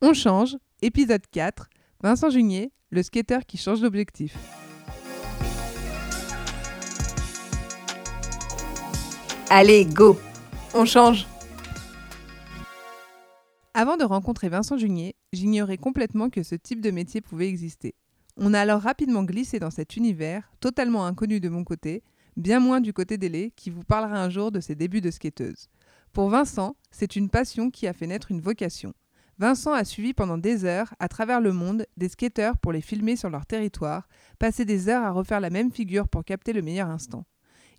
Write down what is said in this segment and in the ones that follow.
On change, épisode 4, Vincent Junier, le skater qui change d'objectif. Allez, go On change Avant de rencontrer Vincent Junier, j'ignorais complètement que ce type de métier pouvait exister. On a alors rapidement glissé dans cet univers, totalement inconnu de mon côté, bien moins du côté d'Élé, qui vous parlera un jour de ses débuts de skateuse. Pour Vincent, c'est une passion qui a fait naître une vocation. Vincent a suivi pendant des heures, à travers le monde, des skateurs pour les filmer sur leur territoire, passer des heures à refaire la même figure pour capter le meilleur instant.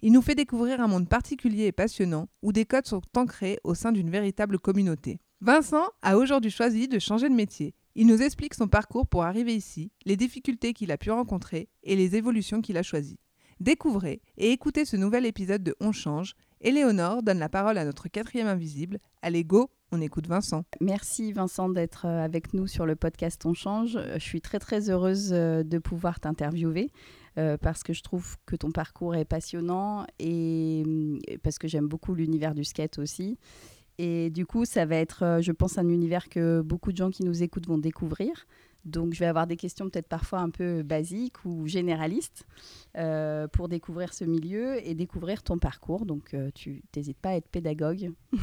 Il nous fait découvrir un monde particulier et passionnant, où des codes sont ancrés au sein d'une véritable communauté. Vincent a aujourd'hui choisi de changer de métier. Il nous explique son parcours pour arriver ici, les difficultés qu'il a pu rencontrer et les évolutions qu'il a choisies. Découvrez et écoutez ce nouvel épisode de On Change. Éléonore donne la parole à notre quatrième invisible. Allez, go, on écoute Vincent. Merci Vincent d'être euh, avec nous sur le podcast On Change. Euh, je suis très très heureuse euh, de pouvoir t'interviewer parce que je trouve que ton parcours est passionnant et parce que j'aime beaucoup l'univers du skate aussi. Et du coup, ça va être, je pense, un univers que beaucoup de gens qui nous écoutent vont découvrir. Donc, je vais avoir des questions peut-être parfois un peu basiques ou généralistes pour découvrir ce milieu et découvrir ton parcours. Donc, tu n'hésites pas à être pédagogue.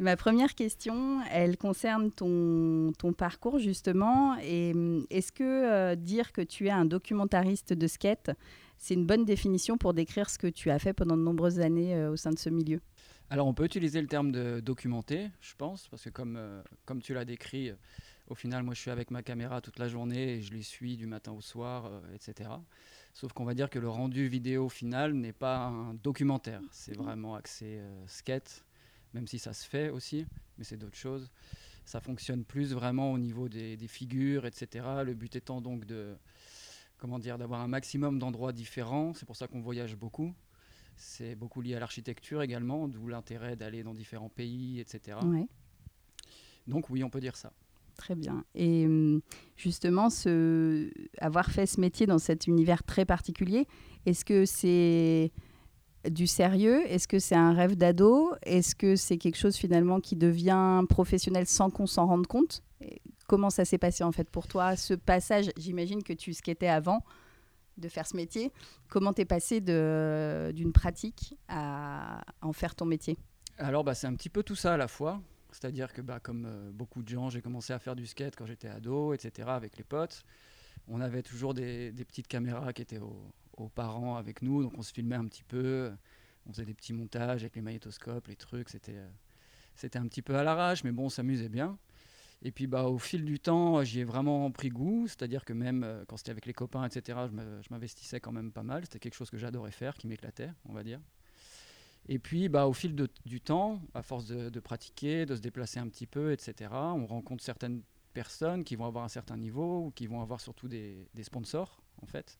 Ma première question, elle concerne ton, ton parcours justement. Hum, est-ce que euh, dire que tu es un documentariste de skate, c'est une bonne définition pour décrire ce que tu as fait pendant de nombreuses années euh, au sein de ce milieu? Alors on peut utiliser le terme de documenter, je pense, parce que comme, euh, comme tu l'as décrit, au final, moi je suis avec ma caméra toute la journée et je les suis du matin au soir, etc. Sauf qu'on va dire que le rendu vidéo final n'est pas un documentaire, c'est vraiment axé skate même si ça se fait aussi, mais c'est d'autres choses. Ça fonctionne plus vraiment au niveau des, figures, etc. Le but étant donc de, comment dire, d'avoir un maximum d'endroits différents. C'est pour ça qu'on voyage beaucoup. C'est beaucoup lié à l'architecture également, d'où l'intérêt d'aller dans différents pays, etc. Donc oui, on peut dire ça. Très bien. Et hum, justement, avoir fait ce métier dans cet univers très particulier, est-ce que c'est du sérieux? Est-ce que c'est un rêve d'ado? Est-ce que c'est quelque chose finalement qui devient professionnel sans qu'on s'en rende compte? Comment ça s'est passé en fait pour toi Ce passage, j'imagine que tu skatais avant de faire ce métier. Comment t'es passé d'une pratique à en faire ton métier? Alors bah, c'est un petit peu tout ça à la fois. C'est-à-dire que bah, comme euh, beaucoup de gens, j'ai commencé à faire du skate quand j'étais ado, etc. avec les potes. On avait toujours des, petites caméras qui étaient au, aux parents avec nous, donc on se filmait un petit peu, on faisait des petits montages avec les magnétoscopes, les trucs, c'était euh, c'était un petit peu à l'arrache, mais bon, on s'amusait bien. Et puis bah, au fil du temps, j'y ai vraiment pris goût, c'est-à-dire que même euh, quand c'était avec les copains, etc., je m'investissais quand même pas mal, c'était quelque chose que j'adorais faire, qui m'éclatait, on va dire. Et puis bah, au fil du temps, à force de, pratiquer, de se déplacer un petit peu, etc., on rencontre certaines personnes qui vont avoir un certain niveau, ou qui vont avoir surtout des, des sponsors, en fait.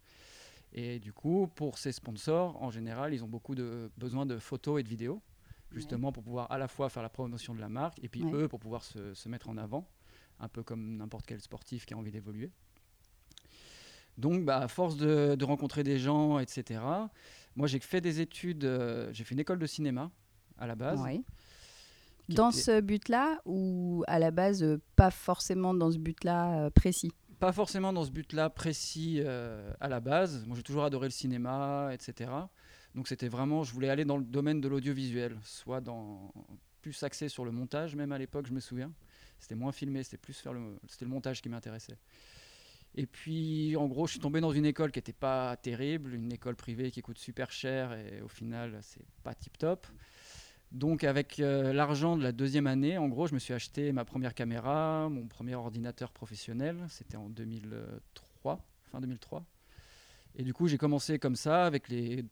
Et du coup, pour ces sponsors, en général, ils ont beaucoup de besoin de photos et de vidéos, justement pour pouvoir à la fois faire la promotion de la marque et puis eux pour pouvoir se, se, mettre en avant, un peu comme n'importe quel sportif qui a envie d'évoluer. Donc, bah, à force de, de, rencontrer des gens, etc., moi j'ai fait des études, euh, j'ai fait une école de cinéma à la base. Dans ce but-là ou à la base, euh, pas forcément dans ce but-là euh, précis? Pas forcément dans ce but-là précis à la base. Moi, j'ai toujours adoré le cinéma, etc. Donc, c'était vraiment, je voulais aller dans le domaine de l'audiovisuel, soit dans plus axé sur le montage, même à l'époque, je me souviens. C'était moins filmé, c'était plus faire le, c'était le montage qui m'intéressait. Et puis, en gros, je suis tombé dans une école qui n'était pas terrible, une école privée qui coûte super cher et au final, c'est pas tip top. Donc avec euh, l'argent de la deuxième année, en gros, je me suis acheté ma première caméra, mon premier ordinateur professionnel, c'était en 2003, fin 2003. Et du coup, j'ai commencé comme ça avec les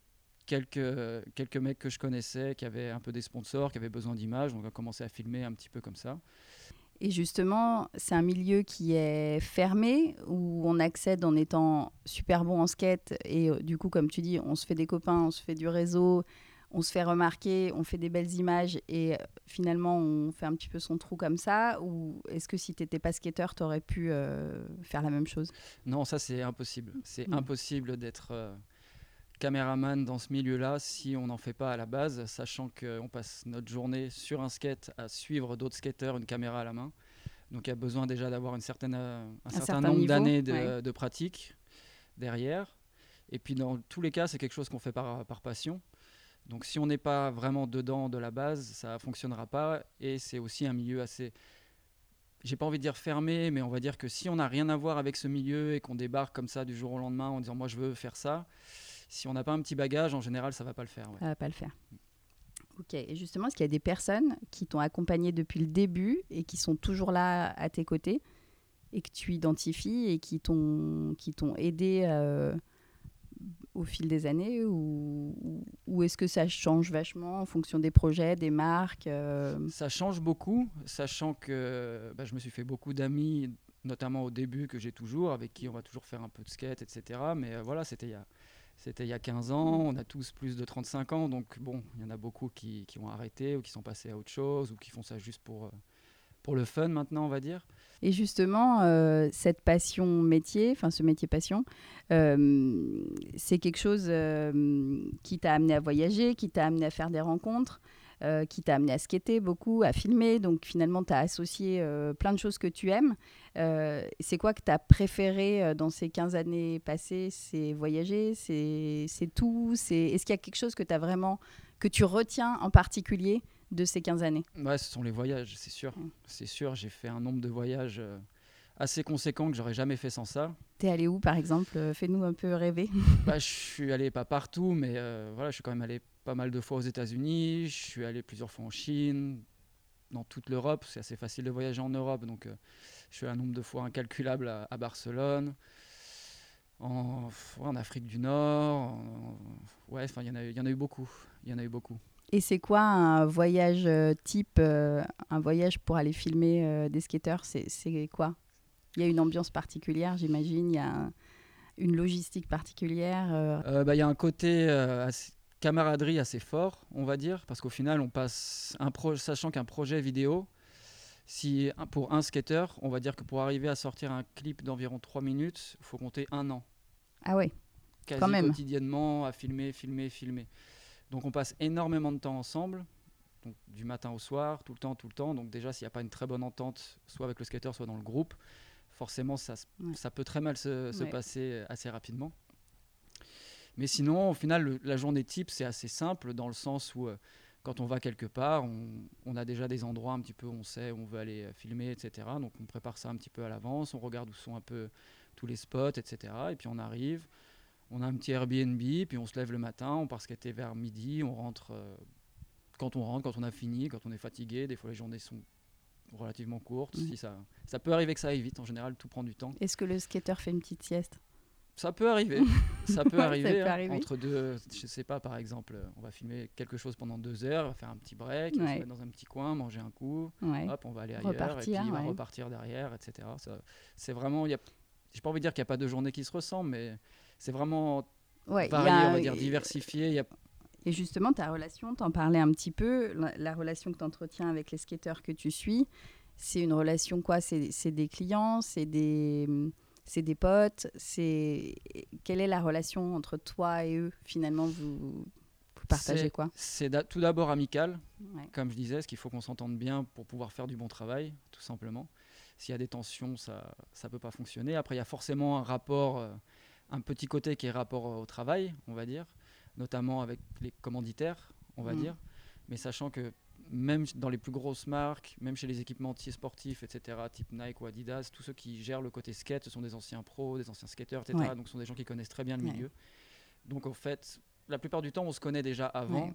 quelques, quelques mecs que je connaissais qui avaient un peu des sponsors, qui avaient besoin d'images, donc on a commencé à filmer un petit peu comme ça. Et justement, c'est un milieu qui est fermé, où on accède en étant super bon en skate, et euh, du coup, comme tu dis, on se fait des copains, on se fait du réseau, on se fait remarquer, on fait des belles images. Et euh, finalement on fait un petit peu son trou comme ça. Ou est-ce que si tu n'étais pas skateur, tu aurais pu euh, faire la même chose? Non, ça c'est impossible. C'est impossible d'être euh, caméraman dans ce milieu-là si on n'en fait pas à la base, sachant qu'on passe notre journée sur un skate à suivre d'autres skateurs, une caméra à la main. Donc il y a besoin déjà d'avoir une certaine, euh, un, certain, certain nombre d'années de, ouais. de pratique derrière. Et puis dans tous les cas, c'est quelque chose qu'on fait par, par passion. Donc si on n'est pas vraiment dedans de la base, ça ne fonctionnera pas. Et c'est aussi un milieu assez, j'ai pas envie de dire fermé, mais on va dire que si on n'a rien à voir avec ce milieu et qu'on débarque comme ça du jour au lendemain en disant moi je veux faire ça, si on n'a pas un petit bagage, en général ça va pas le faire. ouais. Ça va pas le faire. Ok, et justement, est-ce qu'il y a des personnes qui t'ont accompagné depuis le début et qui sont toujours là à tes côtés et que tu identifies et qui t'ont qui t'ont aidé euh, au fil des années ou, ou- ou est-ce que ça change vachement en fonction des projets, des marques euh, Ça change beaucoup, sachant que bah, je me suis fait beaucoup d'amis, notamment au début que j'ai toujours, avec qui on va toujours faire un peu de skate, etc. Mais euh, voilà, c'était il y a c'était il y a 15 ans, on a tous plus de 35 ans, donc bon, il y en a beaucoup qui, qui ont arrêté ou qui sont passés à autre chose ou qui font ça juste pour, euh, pour le fun maintenant, on va dire. Et justement, euh, cette passion métier, enfin ce métier passion, euh, c'est quelque chose qui t'a amené à voyager, qui t'a amené à faire des rencontres, euh, qui t'a amené à skater beaucoup, à filmer. Donc finalement, tu as associé euh, plein de choses que tu aimes. Euh, c'est quoi que tu as préféré dans ces 15 années passées? C'est voyager? C'est c'est tout? C'est Est-ce qu'il y a quelque chose que, as vraiment, que tu retiens en particulier de ces 15 années? Ouais, ce sont les voyages, c'est sûr. Mm. C'est sûr, j'ai fait un nombre de voyages assez conséquent que j'aurais jamais fait sans ça. T'es allé où, par exemple? Fais-nous un peu rêver. Bah, je suis allé pas partout, mais euh, voilà, je suis quand même allé pas mal de fois aux États-Unis. Je suis allé plusieurs fois en Chine, dans toute l'Europe. C'est assez facile de voyager en Europe, donc euh, je suis allé un nombre de fois incalculable à, à Barcelone, en, Afrique du Nord. en- ouais, enfin, il y en a eu- il y en a eu beaucoup. Il y en a eu beaucoup. Et c'est quoi un voyage euh, type, euh, un voyage pour aller filmer des skateurs? C'est quoi? Il y a une ambiance particulière, j'imagine. Il y a un- une logistique particulière. euh, Euh, bah, Il y a un côté euh, assez- camaraderie assez fort, on va dire, parce qu'au final, on passe un pro sachant qu'un projet vidéo, si pour un skater, on va dire que pour arriver à sortir un clip d'environ 3 minutes, il faut compter un an, Ah ouais. quasi Quand même. quotidiennement, à filmer, filmer, filmer. Donc on passe énormément de temps ensemble, donc du matin au soir, tout le temps, tout le temps. Donc déjà, s'il n'y a pas une très bonne entente, soit avec le skater, soit dans le groupe, forcément, ça, se- Ouais. ça peut très mal se, se Ouais. passer assez rapidement. Mais sinon, au final, le- la journée type, c'est assez simple dans le sens où euh, quand on va quelque part, on, on a déjà des endroits un petit peu où on sait où on veut aller euh, filmer, etc. Donc on prépare ça un petit peu à l'avance, on regarde où sont un peu tous les spots, etc. Et puis on arrive, on a un petit Airbnb, puis on se lève le matin, on part skater vers midi, on rentre euh, quand on rentre, quand on a fini, quand on est fatigué. Des fois, les journées sont relativement courtes. Mhm. Si ça, ça peut arriver que ça aille vite. En général, tout prend du temps. Est-ce que le skateur fait une petite sieste? Ça peut arriver. ça peut Ouais, ça arriver. peut hein. arriver. Entre deux, je sais pas, par exemple, on va filmer quelque chose pendant deux heures, on va faire un petit break, on se mettre dans un petit coin, manger un coup, Ouais. hop, on va aller ailleurs, Repartir, et puis il va repartir derrière, etc. C'est vraiment, il y a, j'ai pas envie de dire qu'il n'y a pas de journée qui se ressemble, mais c'est vraiment varié, a- on va dire diversifié. Il y a Et justement, ta relation, t'en parlais un petit peu, la, la relation que tu entretiens avec les skateurs que tu suis, c'est une relation quoi? C'est des clients, c'est des, c'est des potes, c'est quelle est la relation entre toi et eux finalement vous, vous partagez quoi? C'est d'a- tout d'abord amical, Ouais. comme je disais, parce qu'il faut qu'on s'entende bien pour pouvoir faire du bon travail, tout simplement. S'il y a des tensions, ça ne peut pas fonctionner. Après, il y a forcément un rapport, euh, un petit côté qui est rapport au travail, on va dire, notamment avec les commanditaires, on va Mhm. dire. Mais sachant que même dans les plus grosses marques, même chez les équipementiers sportifs, etc., type Nike ou Adidas, tous ceux qui gèrent le côté skate, ce sont des anciens pros, des anciens skateurs, etc. Ouais. Donc ce sont des gens qui connaissent très bien le Ouais. milieu. Donc en fait, la plupart du temps, on se connaît déjà avant. Ouais.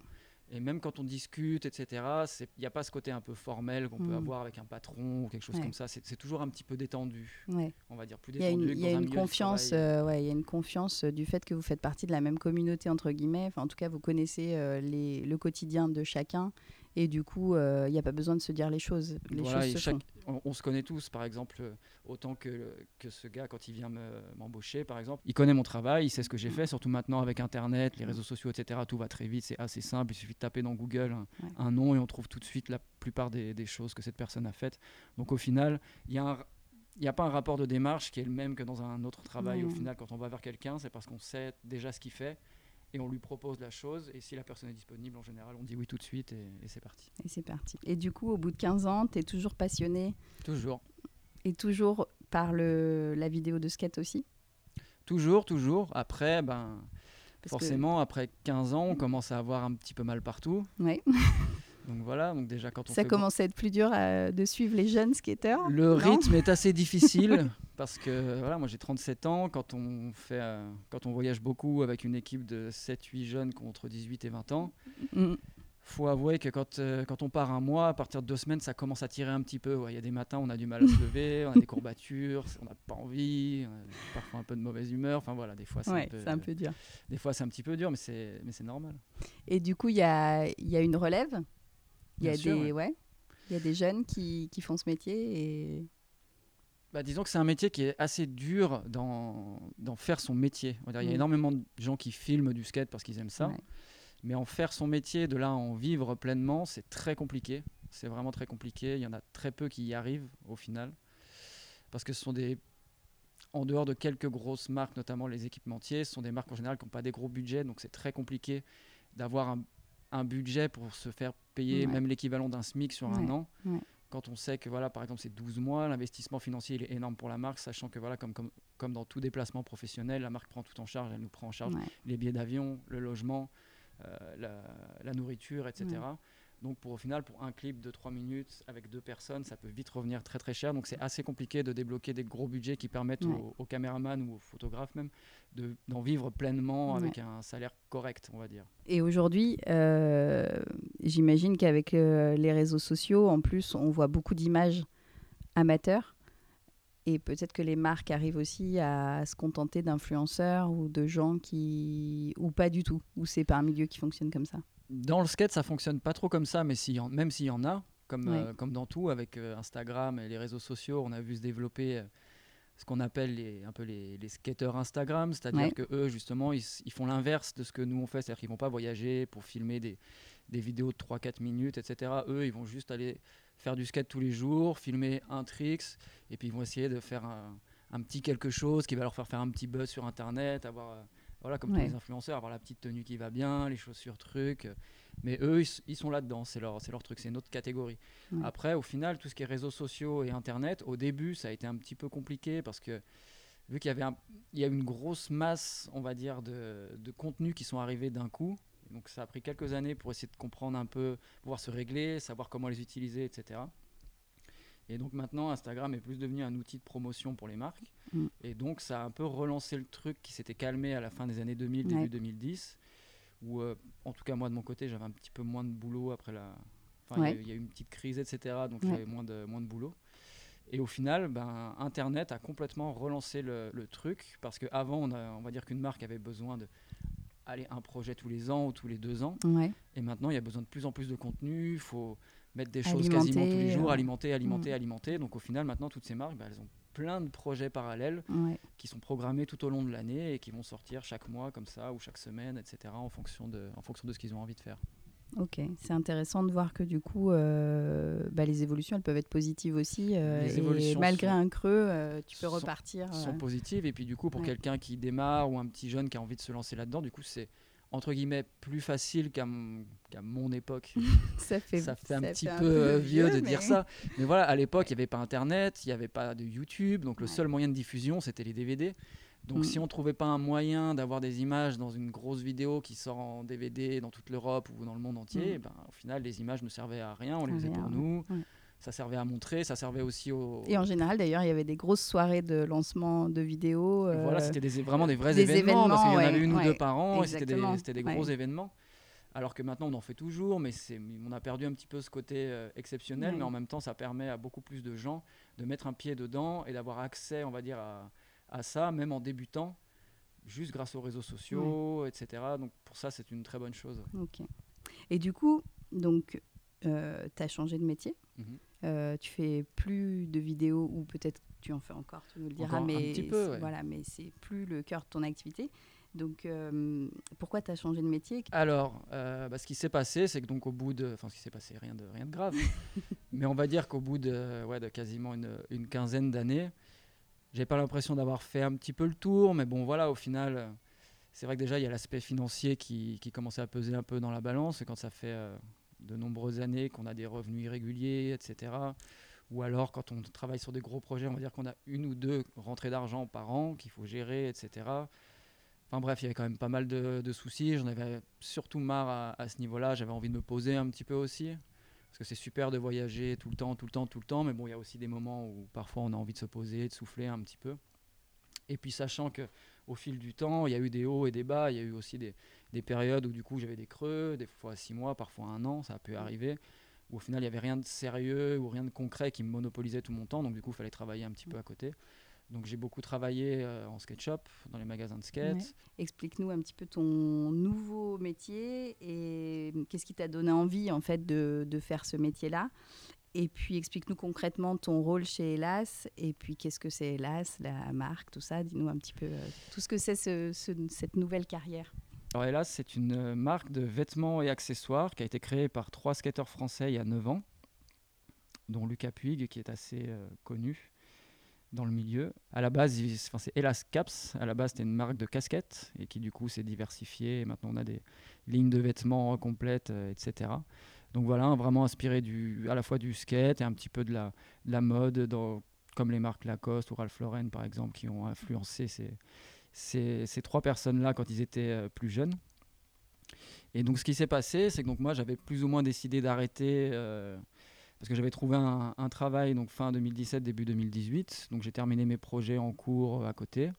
Et même quand on discute, etc., il n'y a pas ce côté un peu formel qu'on peut Mm. avoir avec un patron ou quelque chose Ouais. comme ça. C'est toujours un petit peu détendu, Ouais. on va dire, plus Il y a détendu. une, que il y a un une confiance, euh, ouais, il y a une confiance euh, du fait que vous faites partie de la même communauté entre guillemets. Enfin, en tout cas, vous connaissez euh, les, le quotidien de chacun, et du coup, euh, il n'y a pas besoin de se dire les choses. Les Voilà, choses se chaque- font. On, on se connaît tous, par exemple, euh, autant que, que ce gars, quand il vient me- m'embaucher, par exemple, il connaît mon travail, il sait ce que j'ai Mm. fait, surtout maintenant avec Internet, les réseaux sociaux, etc., tout va très vite, c'est assez simple, il suffit de taper dans Google un, Ouais. un nom et on trouve tout de suite la plupart des, des choses que cette personne a faites. Donc au final, il y a un- il n'y a pas un rapport de démarche qui est le même que dans un autre travail. Au final, quand on va vers quelqu'un, c'est parce qu'on sait déjà ce qu'il fait et on lui propose la chose. Et si la personne est disponible, en général, on dit oui tout de suite et, et c'est parti. Et c'est parti. Et du coup, au bout de 15 ans, tu es toujours passionné Toujours. et toujours par le, la vidéo de skate aussi? Toujours, toujours. Après, ben, Parce que- forcément, après 15 ans, on commence à avoir un petit peu mal partout. Ouais. Donc voilà, donc déjà quand on Ça fait commence à être plus dur à- de suivre les jeunes skateurs. Le rythme est assez difficile parce que voilà, moi j'ai 37 ans. Quand on, fait, euh, quand on voyage beaucoup avec une équipe de 7-8 jeunes contre 18 et 20 ans, Mm. faut avouer que quand, euh, quand on part un mois, à partir de deux semaines, ça commence à tirer un petit peu. ouais. Il y a des matins, on a du mal à se lever, on a des courbatures, on n'a pas envie, on a parfois un peu de mauvaise humeur. Enfin voilà, des fois c'est Ouais, un, peu, c'est un peu dur. des fois c'est un petit peu dur, mais c'est mais c'est normal. Et du coup, il y a, il y a une relève? Il y a sûr, des, ouais. ouais. Il y a des jeunes qui, qui font ce métier et Bah, disons que c'est un métier qui est assez dur d'en d'en faire son métier. On va dire, Il y a Mm. énormément de gens qui filment du skate parce qu'ils aiment ça. Ouais. Mais en faire son métier, de là à en vivre pleinement, c'est très compliqué. C'est vraiment très compliqué. Il y en a très peu qui y arrivent au final. Parce que ce sont des. En dehors de quelques grosses marques, notamment les équipementiers, ce sont des marques en général qui n'ont pas des gros budgets. Donc c'est très compliqué d'avoir un, un budget pour se faire payer Ouais. même l'équivalent d'un SMIC sur un an. ouais. Quand on sait que voilà, par exemple, c'est 12 mois, l'investissement financier il est énorme pour la marque, sachant que voilà, comme, comme, comme dans tout déplacement professionnel, la marque prend tout en charge, elle nous prend en charge les billets d'avion, le logement, euh, la, la nourriture, etc. Donc pour au final, pour un clip de 3 minutes avec deux personnes, ça peut vite revenir très très cher. Donc c'est assez compliqué de débloquer des gros budgets qui permettent Ouais. aux, aux caméramans ou aux photographes même de- d'en vivre pleinement Ouais. avec un salaire correct, on va dire. Et aujourd'hui, euh, j'imagine qu'avec euh, les réseaux sociaux, en plus, on voit beaucoup d'images amateurs. Et peut-être que les marques arrivent aussi à se contenter d'influenceurs ou de gens qui. ou pas du tout, ou c'est pas un milieu qui fonctionne comme ça. Dans le skate, ça fonctionne pas trop comme ça, mais en- même s'il y en a, comme, euh, comme dans tout, avec euh, Instagram et les réseaux sociaux, on a vu se développer euh, ce qu'on appelle les, un peu les, les skateurs Instagram, c'est-à-dire Ouais. que eux, justement, ils, ils font l'inverse de ce que nous on fait, c'est-à-dire qu'ils vont pas voyager pour filmer des, des vidéos de 3-4 minutes, etc. Eux, ils vont juste aller faire du skate tous les jours, filmer un tricks, et puis ils vont essayer de faire un, un petit quelque chose qui va leur faire faire un petit buzz sur Internet, avoir, voilà, comme Ouais. tous les influenceurs, avoir la petite tenue qui va bien, les chaussures trucs. Mais eux, ils, sont là-dedans, c'est leur, leur truc, c'est une autre catégorie. Ouais. Après, au final, tout ce qui est réseaux sociaux et Internet, au début, ça a été un petit peu compliqué parce que vu qu'il y avait un- il y a une grosse masse, on va dire, de, de contenus qui sont arrivés d'un coup. Donc ça a pris quelques années pour essayer de comprendre un peu, pouvoir se régler, savoir comment les utiliser, etc. Et donc maintenant, Instagram est plus devenu un outil de promotion pour les marques. Mm. Et donc ça a un peu relancé le truc qui s'était calmé à la fin des années 2000, Ouais. début 2010. Où, euh, en tout cas, moi de mon côté, j'avais un petit peu moins de boulot après la. Enfin, il y a Ouais. eu- il y, a eu une petite crise, etc. Donc Ouais. j'avais moins de, moins de boulot. Et au final, ben, Internet a complètement relancé le, le truc parce qu'avant, on, a- on va dire qu'une marque avait besoin de aller un projet tous les ans ou tous les deux ans. Et maintenant, il y a besoin de plus en plus de contenu. Il faut mettre des choses quasiment tous les jours, euh, alimenter, alimenter, mm. alimenter. Donc au final, maintenant, toutes ces marques, ben, elles ont plein de projets parallèles Ouais. qui sont programmés tout au long de l'année et qui vont sortir chaque mois comme ça ou chaque semaine, etc. en fonction de, en fonction de ce qu'ils ont envie de faire. Ok, c'est intéressant de voir que du coup, euh, bah, les évolutions, elles peuvent être positives aussi. euh, et malgré sont- un creux, euh, tu peux sont- repartir. sont positives. Et puis du coup, pour Ouais. quelqu'un qui démarre ou un petit jeune qui a envie de se lancer là-dedans, du coup, c'est entre guillemets plus facile qu'à m- qu'à mon époque. ça fait, ça fait un petit peu euh, vieux de mais- dire ça. Mais voilà, à l'époque, il n'y avait pas Internet, il n'y avait pas de YouTube. Donc le seul moyen de diffusion, c'était les DVD. Donc Mm. si on trouvait pas un moyen d'avoir des images dans une grosse vidéo qui sort en DVD dans toute l'Europe ou dans le monde entier, Mm. ben, au final, les images ne servaient à rien. On les faisait pour nous. ouais. Ça servait à montrer, ça servait aussi au... Et en général, d'ailleurs, il y avait des grosses soirées de lancement de vidéos. euh, Voilà, c'était des, vraiment des vrais des événements, parce qu'il y en événements, avait ouais, une ou deux par an, et c'était des, c'était gros ouais. événements. Alors que maintenant, on en fait toujours, mais on a perdu un petit peu ce côté euh, exceptionnel, mais en même temps, ça permet à beaucoup plus de gens de mettre un pied dedans et d'avoir accès, on va dire, à, à ça, même en débutant, juste grâce aux réseaux sociaux, etc. Donc pour ça, c'est une très bonne chose. Ok. Et du coup, donc, tu as changé de métier? Mhm. Euh, tu fais plus de vidéos ou peut-être tu en fais encore, tu nous le diras, Encore un mais petit peu, ouais. voilà, mais c'est plus le cœur de ton activité. Donc, euh, pourquoi tu as changé de métier? Alors, euh, bah, ce qui s'est passé, c'est que donc au bout de, enfin ce qui s'est passé, rien de rien de grave, mais on va dire qu'au bout de, ouais, de quasiment une, une quinzaine d'années, j'ai pas l'impression d'avoir fait un petit peu le tour, mais bon voilà, au final, c'est vrai que déjà, il y a l'aspect financier qui, qui, commençait à peser un peu dans la balance. Et quand ça fait euh, de nombreuses années qu'on a des revenus irréguliers, etc. Ou alors, quand on travaille sur des gros projets, on va dire qu'on a une ou deux rentrées d'argent par an qu'il faut gérer, etc. Enfin bref, il y avait quand même pas mal de, soucis. J'en avais surtout marre à, ce niveau-là. J'avais envie de me poser un petit peu aussi. Parce que c'est super de voyager tout le temps, tout le temps, tout le temps. Mais bon, il y a aussi des moments où parfois on a envie de se poser, de souffler un petit peu. Et puis sachant que au fil du temps, il y a eu des hauts et des bas, il y a eu aussi des, périodes où du coup j'avais des creux, des fois six mois, parfois un an, ça a pu arriver, où au final il n'y avait rien de sérieux ou rien de concret qui me monopolisait tout mon temps, donc du coup il fallait travailler un petit peu à côté. Donc j'ai beaucoup travaillé euh, en SketchUp, dans les magasins de skate. Explique-nous un petit peu ton nouveau métier et qu'est-ce qui t'a donné envie en fait de, de faire ce métier-là et puis explique-nous concrètement ton rôle chez Hélas, et puis qu'est-ce que c'est Hélas, la marque, tout ça. Dis-nous un petit peu euh, tout ce que c'est cette nouvelle carrière. Alors Hélas, c'est une euh, marque de vêtements et accessoires qui a été créée par trois skateurs français il y a 9 ans, dont Lucas Puig, qui est assez euh, connu dans le milieu. À la base, c'est Hélas Caps. À la base, c'était une marque de casquettes et qui du coup s'est diversifiée. Et maintenant, on a des lignes de vêtements complètes, etc. Donc voilà, vraiment inspiré à la fois du skate et un petit peu de la, mode, comme les marques Lacoste ou Ralph Lauren par exemple, qui ont influencé ces, ces, ces trois personnes-là quand ils étaient euh, plus jeunes. Et donc ce qui s'est passé, c'est que donc moi j'avais plus ou moins décidé d'arrêter euh, parce que j'avais trouvé un, un, travail donc fin 2017 début 2018. Donc j'ai terminé mes projets en cours euh, à côté.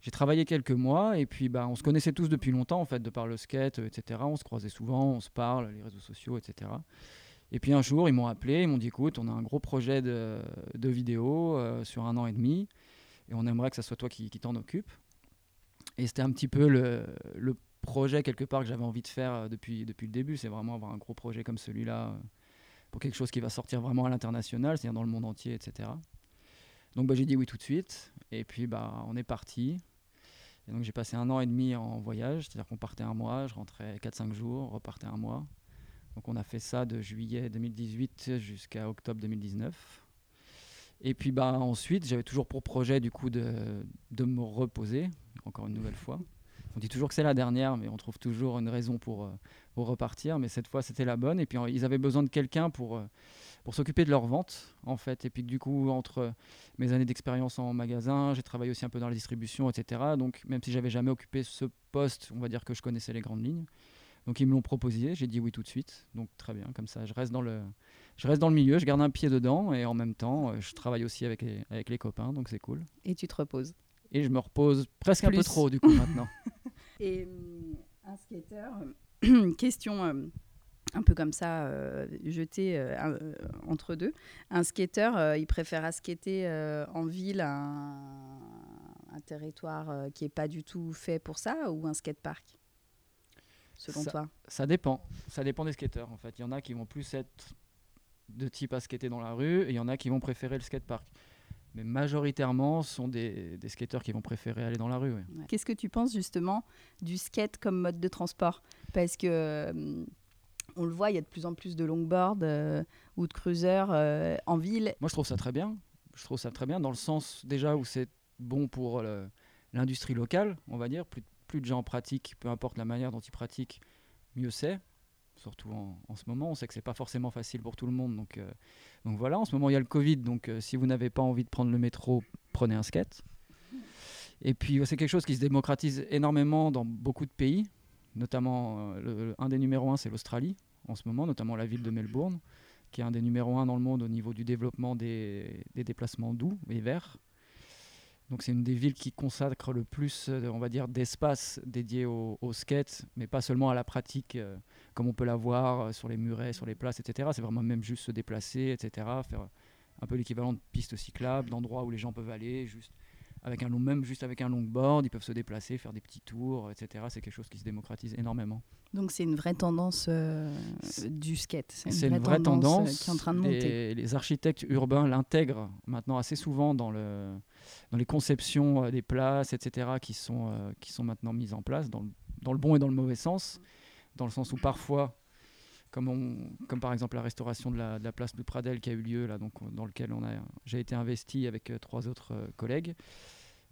J'ai travaillé quelques mois et puis bah, on se connaissait tous depuis longtemps en fait, de par le skate, etc. On se croisait souvent, on se parle, les réseaux sociaux, etc. Et puis un jour, ils m'ont appelé, ils m'ont dit écoute, on a un gros projet de, de vidéo sur un an et demi et on aimerait que ça soit toi qui, qui t'en occupe. Et c'était un petit peu le, projet quelque part que j'avais envie de faire euh, depuis, depuis le début. C'est vraiment avoir un gros projet comme celui-là euh, pour quelque chose qui va sortir vraiment à l'international, c'est-à-dire dans le monde entier, etc. Donc bah, j'ai dit oui tout de suite. Et puis bah, on est parti. Et donc j'ai passé un an et demi en voyage, c'est-à-dire qu'on partait un mois, je rentrais 4-5 jours, repartais un mois. Donc on a fait ça de juillet 2018 jusqu'à octobre 2019. Et puis bah, ensuite, j'avais toujours pour projet du coup de, de me reposer, encore une nouvelle fois. On dit toujours que c'est la dernière, mais on trouve toujours une raison pour, euh, pour repartir. Mais cette fois, c'était la bonne. Et puis, ils avaient besoin de quelqu'un pour, euh, pour s'occuper de leur vente, en fait. Et puis, du coup, entre mes années d'expérience en magasin, j'ai travaillé aussi un peu dans la distribution, etc. Donc, même si j'avais jamais occupé ce poste, on va dire que je connaissais les grandes lignes. Donc, ils me l'ont proposé. J'ai dit oui tout de suite. Donc, très bien. Comme ça, je reste dans le, je reste dans le milieu, je garde un pied dedans. Et en même temps, euh, je travaille aussi avec les, avec les copains. Donc, c'est cool. Et tu te reposes et je me repose presque un peu trop du coup maintenant. Et hum, un skater, question euh, un peu comme ça, euh, jetée euh, entre deux. Un skater, il préfère skater en ville, un, un territoire qui n'est pas du tout fait pour ça, ou un skatepark Selon toi? Ça dépend. Ça dépend des skateurs en fait. Il y en a qui vont plus être de type à skater dans la rue, et il y en a qui vont préférer le skatepark mais majoritairement, ce sont des, des, skateurs qui vont préférer aller dans la rue. Qu'est-ce que tu penses justement du skate comme mode de transport? Parce que euh, on le voit, il y a de plus en plus de longboards euh, ou de cruisers euh, en ville. Moi, je trouve ça très bien. Je trouve ça très bien dans le sens déjà où c'est bon pour l'industrie locale, on va dire. Plus, plus de gens pratiquent, peu importe la manière dont ils pratiquent, mieux c'est surtout en, ce moment. On sait que c'est pas forcément facile pour tout le monde. Donc, euh, voilà, en ce moment il y a le Covid. Donc euh, si vous n'avez pas envie de prendre le métro, prenez un skate. Et puis c'est quelque chose qui se démocratise énormément dans beaucoup de pays, notamment euh, un des numéros un, c'est l'Australie en ce moment, notamment la ville de Melbourne, qui est un des numéros un dans le monde au niveau du développement des, des déplacements doux et verts. Donc c'est une des villes qui consacre le plus, euh, on va dire, d'espace dédié au, skate, mais pas seulement à la pratique euh, comme on peut la voir euh, sur les murets, sur les places, etc. C'est vraiment même juste se déplacer, etc. Faire un peu l'équivalent de pistes cyclables, d'endroits où les gens peuvent aller, juste avec un long, même juste avec un longboard, ils peuvent se déplacer, faire des petits tours, etc. C'est quelque chose qui se démocratise énormément. Donc c'est une vraie tendance euh, du skate. C'est une, vraie, tendance, qui est en train de monter. Les, architectes urbains l'intègrent maintenant assez souvent dans, le, dans les conceptions euh, des places, etc. qui sont, qui sont maintenant mises en place dans le, dans le bon et dans le mauvais sens. Dans le sens où parfois comme, on, comme, par exemple la restauration de la, de la, place de Pradel qui a eu lieu là, donc dans lequel j'ai été investi avec trois autres collègues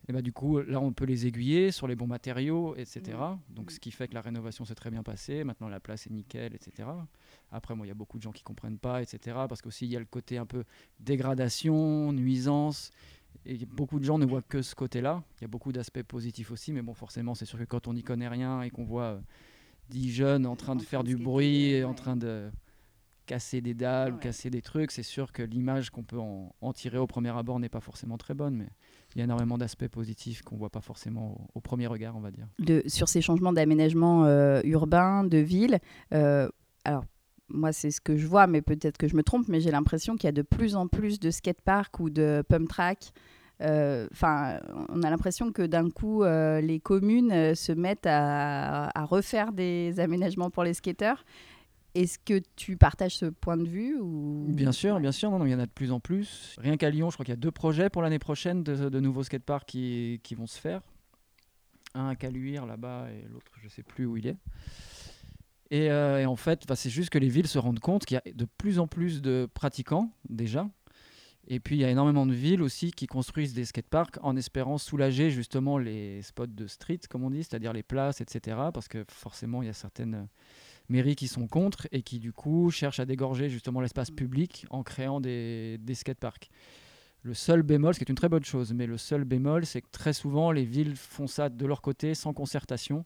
Et bah, du coup, là, on peut les aiguiller sur les bons matériaux, etc. Donc, Mm. ce qui fait que la rénovation s'est très bien passée. Maintenant, la place est nickel, etc. Après, moi, il y a beaucoup de gens qui comprennent pas, etc. Parce qu'aussi, il y a le côté un peu dégradation, nuisance. Et beaucoup de gens ne voient que ce côté-là. Il y a beaucoup d'aspects positifs aussi. Mais bon, forcément, c'est sûr que quand on n'y connaît rien et qu'on voit euh, 10 jeunes en train de faire du bruit, et en train de casser des dalles ou casser des trucs, c'est sûr que l'image qu'on peut en, en tirer au premier abord n'est pas forcément très bonne, mais il y a énormément d'aspects positifs qu'on voit pas forcément au, au premier regard, on va dire. de, sur ces changements d'aménagement euh, urbain, de ville. euh, alors, moi, c'est ce que je vois, mais peut-être que je me trompe, mais j'ai l'impression qu'il y a de plus en plus de skateparks ou de pump track. Euh, Enfin, on a l'impression que d'un coup, euh, les communes euh, se mettent à, à refaire des aménagements pour les skateurs. Est-ce que tu partages ce point de vue ou... Bien sûr, Ouais. bien sûr, non, non, il y en a de plus en plus. Rien qu'à Lyon, je crois qu'il y a deux projets pour l'année prochaine de, de nouveaux skateparks qui, qui vont se faire. Un à Caluire là-bas et l'autre, je sais plus où il est. Et, euh, et en fait, bah, c'est juste que les villes se rendent compte qu'il y a de plus en plus de pratiquants déjà. Et puis il y a énormément de villes aussi qui construisent des skateparks en espérant soulager justement les spots de street, comme on dit, c'est-à-dire les places, etc. Parce que forcément, il y a certaines mairies qui sont contre et qui du coup cherchent à dégorger justement l'espace public en créant des, des skateparks. Le seul bémol, ce qui est une très bonne chose, mais le seul bémol, c'est que très souvent les villes font ça de leur côté sans concertation.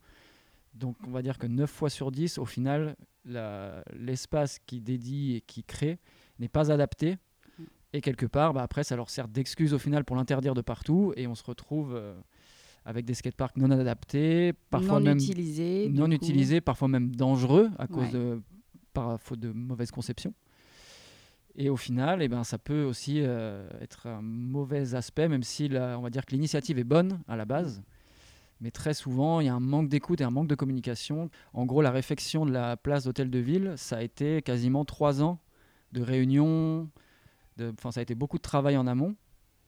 Donc on va dire que 9 fois sur 10, au final, l'espace qui dédie et qui crée n'est pas adapté. Et quelque part, bah, après, ça leur sert d'excuse au final pour l'interdire de partout. Et on se retrouve euh, avec des skateparks non adaptés, parfois non même utilisés. non parfois même dangereux à cause Ouais. de par faute de mauvaise conception. Et au final, eh ben, ça peut aussi euh, être un mauvais aspect, même si la- on va dire que l'initiative est bonne à la base. Mais très souvent, il y a un manque d'écoute et un manque de communication. En gros, la réfection de la place d'hôtel de ville, ça a été quasiment trois ans de réunions. de- Enfin, ça a été beaucoup de travail en amont.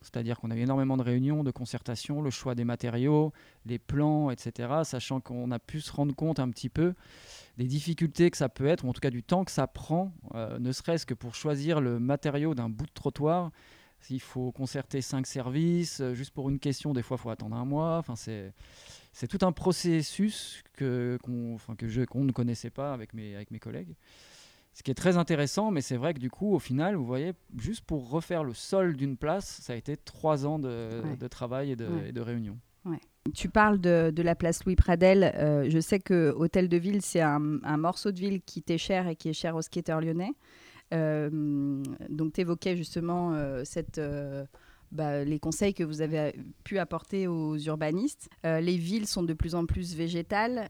C'est-à-dire qu'on a eu énormément de réunions, de concertation, le choix des matériaux, les plans, etc. Sachant qu'on a pu se rendre compte un petit peu des difficultés que ça peut être, ou en tout cas du temps que ça prend, euh, ne serait-ce que pour choisir le matériau d'un bout de trottoir. S'il faut concerter cinq services, euh, juste pour une question, des fois, il faut attendre un mois. Enfin, c'est, c'est tout un processus que, qu'on, enfin, que je, qu'on ne connaissait pas avec mes, avec mes collègues. Ce qui est très intéressant, mais c'est vrai que du coup, au final, vous voyez, juste pour refaire le sol d'une place, ça a été trois ans de, Ouais. de travail et de, Ouais. et de réunion. Tu parles de, de la place Louis Pradel. euh, je sais que Hôtel de Ville, c'est un, un morceau de ville qui t'est cher et qui est cher aux skateurs lyonnais. Euh, donc, tu évoquais justement euh, euh, bah, les conseils que vous avez pu apporter aux urbanistes. Les villes sont de plus en plus végétales.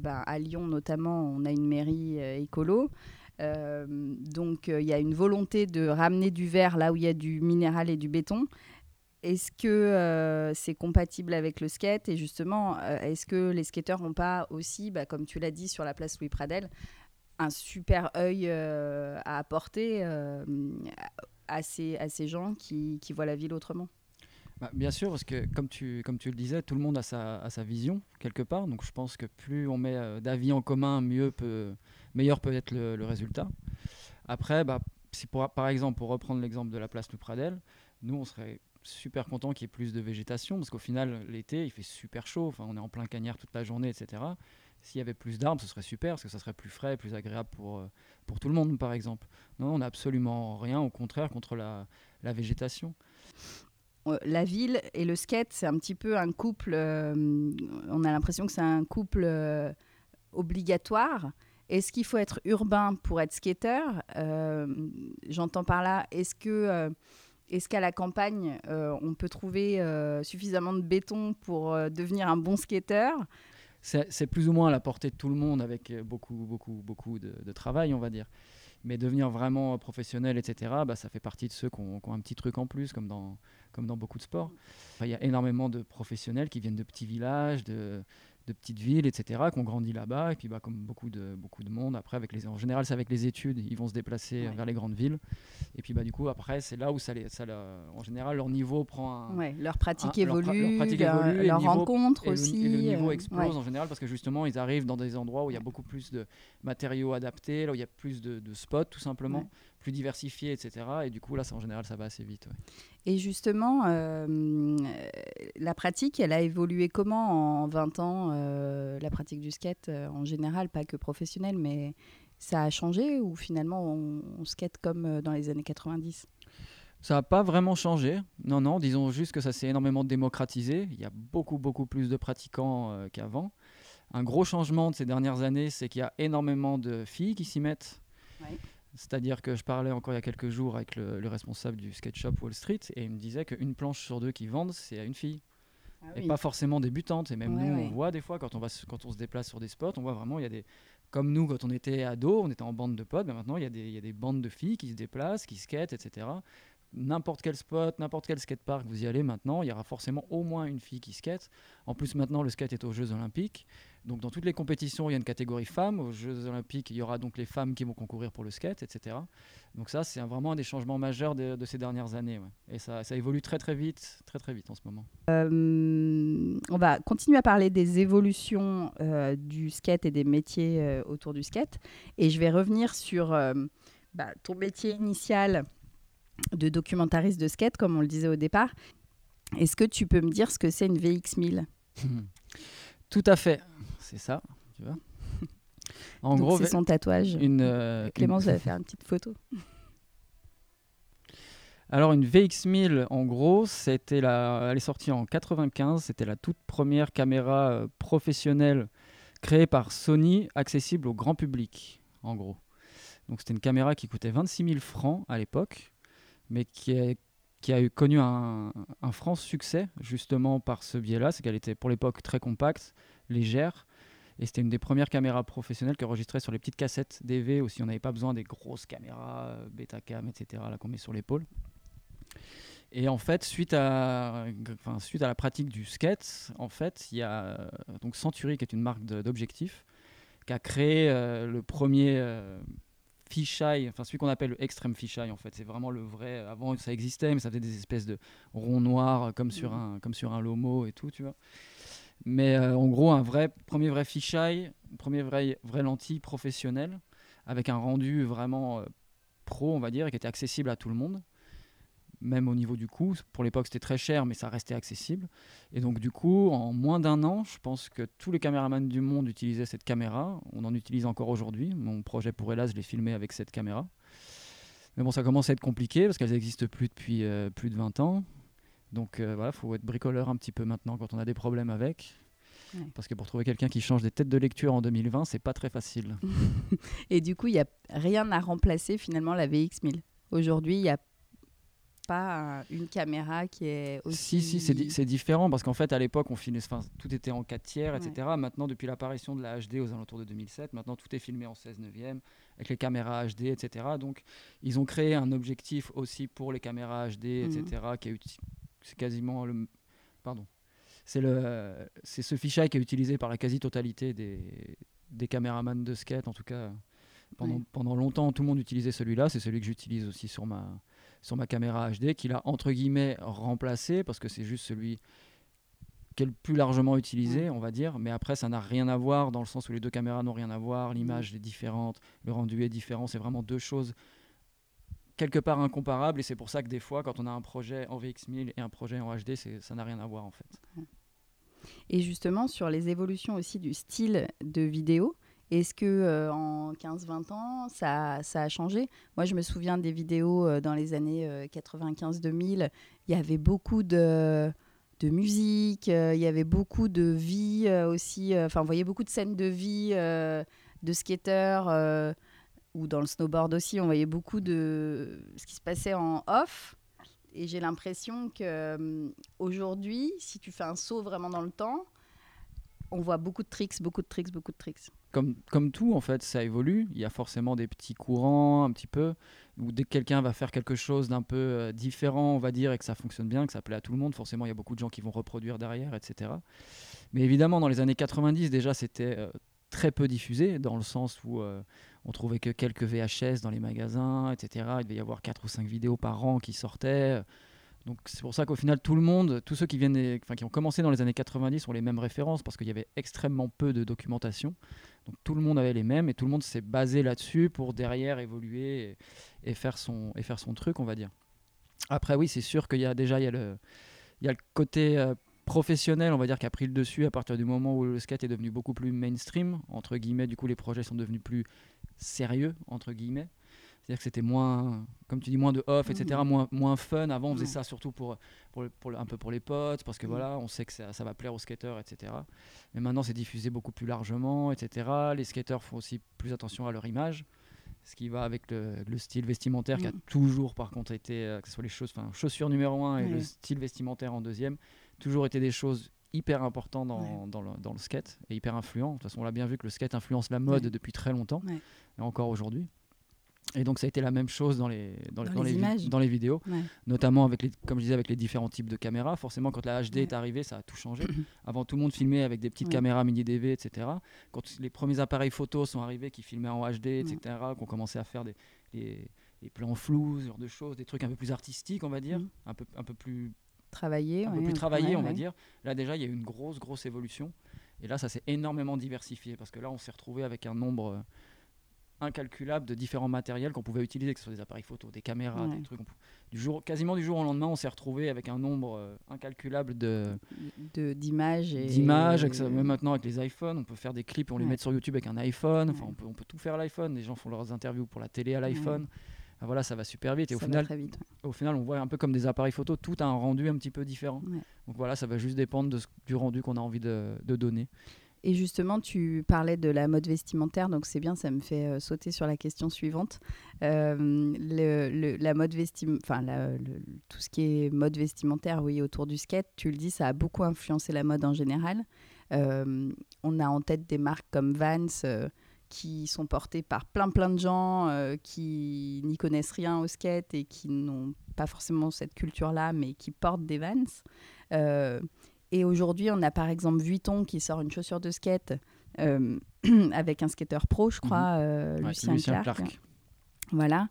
Bah, à Lyon, notamment, on a une mairie écolo. Donc, il y a une volonté de ramener du verre là où il y a du minéral et du béton. Est-ce que c'est compatible avec le skate? Et justement, est-ce que les skateurs n'ont pas aussi, bah, comme tu l'as dit sur la place Louis Pradel, un super œil euh, à apporter euh, à, ces, à ces gens qui, qui voient la ville autrement Bah, bien sûr, parce que comme tu, comme tu le disais, tout le monde a sa, a sa vision quelque part. Donc je pense que plus on met euh, d'avis en commun, mieux peut, meilleur peut être le, le résultat. Après, bah, si pour, par exemple, pour reprendre l'exemple de la place Pradel, nous on serait super content qu'il y ait plus de végétation parce qu'au final l'été il fait super chaud, on est en plein cagnard toute la journée, etc. S'il y avait plus d'arbres, ce serait super parce que ça serait plus frais, plus agréable pour, euh, pour tout le monde, par exemple. Non, on n'a absolument rien, au contraire, contre la, la végétation. Euh, la ville et le skate, c'est un petit peu un couple. euh, on a l'impression que c'est un couple obligatoire. Est-ce qu'il faut être urbain pour être skater Euh, J'entends par là, est-ce est-ce qu'à la campagne, on peut trouver suffisamment de béton pour devenir un bon skater c'est plus ou moins à la portée de tout le monde avec euh, beaucoup, beaucoup, beaucoup de, travail, on va dire. Mais devenir vraiment professionnel, etc., bah, ça fait partie de ceux qui ont, un petit truc en plus, comme dans, comme dans beaucoup de sports. Il y a énormément de professionnels qui viennent de petits villages, de, de petites villes, etc., qui ont grandi là-bas. Et puis, bah, comme beaucoup de, beaucoup de monde, après, avec les, en général, c'est avec les études, ils vont se déplacer Ouais. vers les grandes villes. Et puis, bah, du coup, après, c'est là où, ça, les- ça en général, leur niveau prend un, Ouais, leur pratique Ah, leur pra- leur évolue, pratique leur, évolue leur niveau- rencontre et le, aussi. et le niveau euh, explose ouais. en général parce que justement ils arrivent dans des endroits où il y a beaucoup plus de matériaux adaptés, là où il y a plus de, de spots tout simplement. Plus diversifié, etc. Et du coup, là, en général, ça va assez vite. Et justement, euh, la pratique, elle a évolué comment en 20 ans euh, La pratique du skate euh, en général, pas que professionnelle, mais ça a changé ou finalement on, on skate comme dans les années 90 ça n'a pas vraiment changé. Non, non, disons juste que ça s'est énormément démocratisé. Il y a beaucoup, beaucoup plus de pratiquants qu'avant. Un gros changement de ces dernières années, c'est qu'il y a énormément de filles qui s'y mettent. C'est-à-dire que je parlais encore il y a quelques jours avec le, responsable du skate shop Wall Street et il me disait qu'une planche sur deux qui vendent, c'est à une fille. Ah et pas forcément débutante. Et même nous, on voit des fois, quand on, va, quand on se déplace sur des spots, on voit vraiment, il y a des. Comme nous, quand on était ado, on était en bande de potes, mais maintenant, il y, a des, il y a des bandes de filles qui se déplacent, qui skatent, etc n'importe quel spot, n'importe quel skatepark, vous y allez maintenant, il y aura forcément au moins une fille qui skate. En plus, maintenant, le skate est aux Jeux Olympiques. Donc, dans toutes les compétitions, il y a une catégorie femmes. Aux Jeux Olympiques, il y aura donc les femmes qui vont concourir pour le skate, etc. Donc, ça, c'est vraiment un des changements majeurs de, ces dernières années. Et ça, ça, évolue très, très vite, très, très vite en ce moment. Euh, on va continuer à parler des évolutions euh, du skate et des métiers euh, autour du skate. Et je vais revenir sur bah, ton métier initial de documentariste de skate, comme on le disait au départ. Est-ce que tu peux me dire ce que c'est une VX1000 Tout à fait, c'est ça, tu vois. En gros, c'est son tatouage. Une, euh, Clémence va faire une petite photo. Alors une VX1000, en gros, c'était la, elle est sortie en 95. C'était la toute première caméra euh, professionnelle créée par Sony, accessible au grand public, en gros. Donc c'était une caméra qui coûtait 26 000 francs à l'époque mais qui, qui a eu, connu un, un franc succès justement par ce biais-là. C'est qu'elle était pour l'époque très compacte, légère. Et c'était une des premières caméras professionnelles qui enregistrait sur les petites cassettes DV aussi. On n'avait pas besoin des grosses caméras, euh, Betacam, etc. là qu'on met sur l'épaule. Et en fait, suite à, enfin, suite à la pratique du skate, en fait, il y a euh, donc Century qui est une marque d'objectifs qui a créé euh, le premier fisheye, enfin celui qu'on appelle le extreme fisheye en fait, c'est vraiment le vrai. Avant ça existait, mais ça faisait des espèces de ronds noirs euh, comme sur mhm. un comme sur un Lomo et tout, tu vois. Mais euh, en gros, un vrai premier vrai fisheye, premier vrai vrai lentille professionnel avec un rendu vraiment euh, pro, on va dire, et qui était accessible à tout le monde même au niveau du coût. Pour l'époque, c'était très cher, mais ça restait accessible. Et donc, du coup, en moins d'un an, je pense que tous les caméramans du monde utilisaient cette caméra. On en utilise encore aujourd'hui. Mon projet pour Hélas, je l'ai filmé avec cette caméra. Mais bon, ça commence à être compliqué parce qu'elles n'existent plus depuis euh, plus de 20 ans. Donc euh, voilà, il faut être bricoleur un petit peu maintenant quand on a des problèmes avec. Parce que pour trouver quelqu'un qui change des têtes de lecture en 2020, c'est pas très facile. Et du coup, il n'y a rien à remplacer finalement la VX1000. Aujourd'hui, il y a pas une caméra qui est aussi. Si, si, c'est différent parce qu'en fait, à l'époque, on filmait, tout était en 4 tiers, etc. Maintenant, depuis l'apparition de la HD aux alentours de 2007, maintenant tout est filmé en 16 neuvième avec les caméras HD, etc. Donc, ils ont créé un objectif aussi pour les caméras HD, etc. Mhm. Qui est c'est quasiment le. Pardon. C'est le, c'est ce fichier qui est utilisé par la quasi-totalité des, des caméramans de skate, en tout cas. Pendant, pendant longtemps, tout le monde utilisait celui-là. C'est celui que j'utilise aussi sur ma, sur ma caméra HD, qu'il a entre guillemets remplacé, parce que c'est juste celui qui est le plus largement utilisé, on va dire. Mais après, ça n'a rien à voir dans le sens où les deux caméras n'ont rien à voir, l'image est différente, le rendu est différent. C'est vraiment deux choses quelque part incomparables. Et c'est pour ça que des fois, quand on a un projet en VX1000 et un projet en HD, ça n'a rien à voir en fait. Et justement, sur les évolutions aussi du style de vidéo, est-ce que euh, en 15-20 ans, ça, ça, a changé? Moi, je me souviens des vidéos euh, dans les années 95-2000. Euh, il y avait beaucoup de, de musique, il y avait beaucoup de vie aussi. Enfin, on voyait beaucoup de scènes de vie de skateurs ou dans le snowboard aussi. On voyait beaucoup de ce qui se passait en off. Et j'ai l'impression que aujourd'hui, si tu fais un saut vraiment dans le temps, on voit beaucoup de tricks, beaucoup de tricks, beaucoup de tricks comme, tout, en fait, ça évolue. Il y a forcément des petits courants, un petit peu, où dès que quelqu'un va faire quelque chose d'un peu euh, différent, on va dire, et que ça fonctionne bien, que ça plaît à tout le monde, forcément, il y a beaucoup de gens qui vont reproduire derrière, etc. Mais évidemment, dans les années 90, déjà, c'était euh, très peu diffusé, dans le sens où euh, on trouvait que quelques VHS dans les magasins, etc. Il devait y avoir 4 ou 5 vidéos par an qui sortaient. Donc c'est pour ça qu'au final, tout le monde, tous ceux qui, viennent enfin, qui ont commencé dans les années 90 ont les mêmes références parce qu'il y avait extrêmement peu de documentation. Donc tout le monde avait les mêmes et tout le monde s'est basé là-dessus pour derrière évoluer et, faire son, truc, on va dire. Après, oui, c'est sûr qu'il y a déjà il le, il y a le côté euh, professionnel, on va dire, qui a pris le dessus à partir du moment où le skate est devenu beaucoup plus mainstream. Entre guillemets, du coup, les projets sont devenus plus sérieux, entre guillemets. C'est-à-dire que c'était moins, comme tu dis, moins de off, etc., Mhm. moins, moins fun. Avant, on faisait Ouais. ça surtout pour, pour, un peu pour les potes, parce que Mhm. voilà, on sait que ça, ça va plaire aux skateurs, etc. Mais maintenant, c'est diffusé beaucoup plus largement, etc. Les skateurs font aussi plus attention à leur image, ce qui va avec le, le style vestimentaire qui a toujours, par contre, été, euh, que ce soit les choses, enfin, chaussures numéro un et le style vestimentaire en deuxième, toujours été des choses hyper importantes dans, Ouais. dans, le, dans le skate et hyper influents. De toute façon, on l'a bien vu que le skate influence la mode Ouais. depuis très longtemps, Ouais. et encore aujourd'hui. Et donc ça a été la même chose dans les, dans, Dans les vi- images. dans les vidéos, Ouais. notamment avec les, comme je disais, avec les différents types de caméras. Forcément, quand la HD Ouais. est arrivée, ça a tout changé. Avant, tout le monde filmait avec des petites Ouais. caméras mini DV, etc. Quand les premiers appareils photo sont arrivés qui filmaient en HD, etc., qu'on commençait à faire des, les, plans flous, ce genre de choses, des trucs un peu plus artistiques, on va dire, un, peu, un peu plus Travailler. un peu plus travaillé, ouais, on va dire. Là, déjà, il y a eu une grosse, grosse évolution. Et là, ça s'est énormément diversifié parce que là, on s'est retrouvé avec un nombre euh, incalculable de différents matériels qu'on pouvait utiliser, que ce soit des appareils photo, des caméras, Ouais. des trucs. Du jour, quasiment du jour au lendemain, on s'est retrouvé avec un nombre euh, incalculable de D'images. et- d'images. ça- Même maintenant avec les iPhones, on peut faire des clips, on les met sur YouTube avec un iPhone. Enfin, on peut, on peut tout faire à l'iPhone. Les gens font leurs interviews pour la télé à l'iPhone. Voilà, ça va super vite. Et au ça final, très vite. au final, on voit un peu comme des appareils photo, tout a un rendu un petit peu différent. Ouais. Donc voilà, ça va juste dépendre de ce- du rendu qu'on a envie de, de donner. Et justement, tu parlais de la mode vestimentaire, donc c'est bien, ça me fait euh, sauter sur la question suivante. Euh, le, le- la mode enfin tout ce qui est mode vestimentaire, oui, autour du skate, tu le dis, ça a beaucoup influencé la mode en général. Euh, on a en tête des marques comme Vans. Qui sont portées par plein plein de gens euh, qui n'y connaissent rien au skate et qui n'ont pas forcément cette culture-là, mais qui portent des Vans. Euh, et aujourd'hui, on a par exemple Vuitton qui sort une chaussure de skate euh, avec un skater pro, je crois, euh, Ouais, Lucien, Clark. Voilà.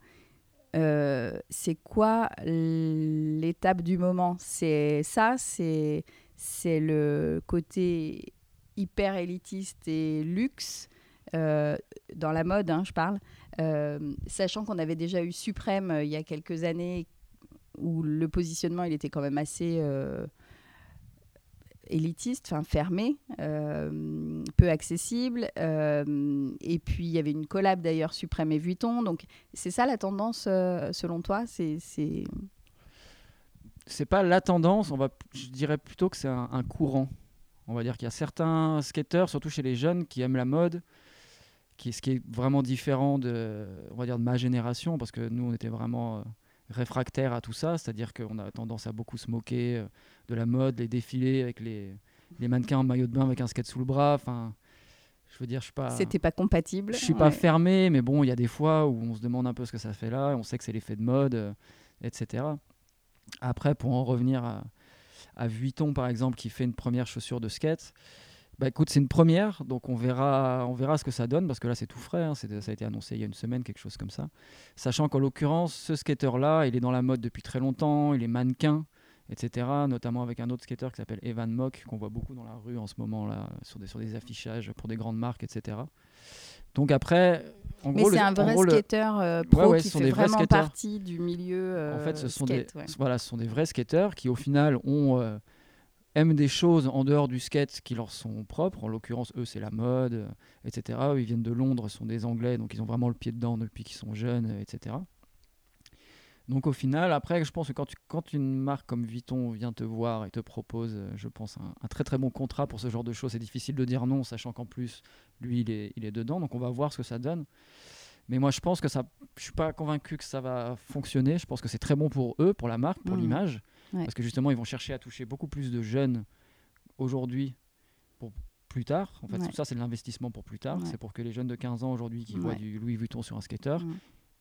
Euh, c'est quoi l'étape du moment? C'est ça, c'est c'est le côté hyper élitiste et luxe euh, dans la mode, hein, je parle. Euh, sachant qu'on avait déjà eu Suprême euh, il y a quelques années où le positionnement il était quand même assez élitiste, enfin fermé, peu accessible. et puis il y avait une collab d'ailleurs Suprême et Vuitton. Donc c'est ça la tendance selon toi? C'est c'est- C'est pas la tendance, on va, je dirais plutôt que c'est un, un courant. On va dire qu'il y a certains skateurs, surtout chez les jeunes, qui aiment la mode, qui, ce qui est vraiment différent de, on va dire, de ma génération, parce que nous, on était vraiment euh, réfractaires à tout ça, c'est-à-dire qu'on a tendance à beaucoup se moquer euh, de la mode, les défilés avec les, les mannequins en maillot de bain avec un skate sous le bras. Enfin, je veux dire, je suis pas. C'était pas compatible. Je suis pas fermé, mais bon, il y a des fois où on se demande un peu ce que ça fait là, et on sait que c'est l'effet de mode, euh, etc. Après, pour en revenir à, à Vuitton, par exemple, qui fait une première chaussure de skate, bah écoute, c'est une première, donc on verra, on verra ce que ça donne, parce que là, c'est tout frais, hein, ça a été annoncé il y a une semaine, quelque chose comme ça. Sachant qu'en l'occurrence, ce skater-là, il est dans la mode depuis très longtemps, il est mannequin, etc. Notamment avec un autre skater qui s'appelle Evan Mock, qu'on voit beaucoup dans la rue en ce moment, là, sur des, sur des affichages pour des grandes marques, etc. Donc après, en Mais c'est un vrai gros, skater euh, pro Ouais, ouais, qui ce sont fait vraiment skateurs. partie du milieu euh, en fait, ce sont, skate. des, ouais. voilà, ce sont des vrais skateurs qui, au final, ont, euh, aiment des choses en dehors du skate qui leur sont propres. En l'occurrence, eux, c'est la mode, euh, etc. Eux, ils viennent de Londres, sont des Anglais, donc ils ont vraiment le pied dedans depuis qu'ils sont jeunes, euh, etc. Donc au final, après, je pense que quand, tu- quand une marque comme Vuitton vient te voir et te propose, euh, je pense, un, un très très bon contrat pour ce genre de choses, c'est difficile de dire non, sachant qu'en plus, lui, il est, il est dedans. Donc on va voir ce que ça donne. Mais moi, je pense que ça, je suis pas convaincu que ça va fonctionner. Je pense que c'est très bon pour eux, pour la marque, pour Mhm. l'image, Ouais. parce que justement, ils vont chercher à toucher beaucoup plus de jeunes aujourd'hui pour plus tard. En fait, Ouais. tout ça, c'est de l'investissement pour plus tard. Ouais. C'est pour que les jeunes de 15 ans aujourd'hui qui voient du Louis Vuitton sur un skater, Ouais.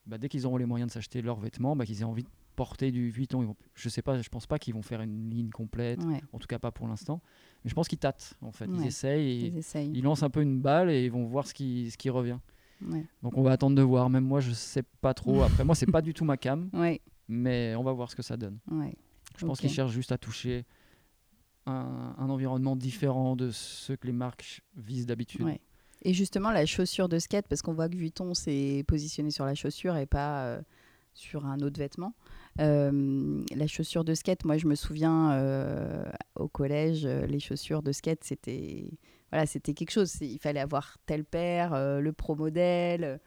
bah, dès qu'ils auront les moyens de s'acheter leurs vêtements, bah, qu'ils aient envie de porter du Vuitton. Ils vont, je sais pas, je pense pas qu'ils vont faire une ligne complète, en tout cas pas pour l'instant. Mais je pense qu'ils tâtent, en fait. Ils essayent et ils essayent. ils lancent un peu une balle et ils vont voir ce qui, ce qui revient. Donc on va attendre de voir. Même moi, je sais pas trop. Après, moi, c'est pas du tout ma cam, mais on va voir ce que ça donne. ouais. Je pense qu'ils cherchent juste à toucher un, un environnement différent de ce que les marques visent d'habitude. Ouais. Et justement, la chaussure de skate, parce qu'on voit que Vuitton s'est positionné sur la chaussure et pas euh, sur un autre vêtement. Euh, la chaussure de skate, moi je me souviens euh, au collège, les chaussures de skate, c'était voilà, c'était quelque chose. Il fallait avoir telle paire, le pro modèle,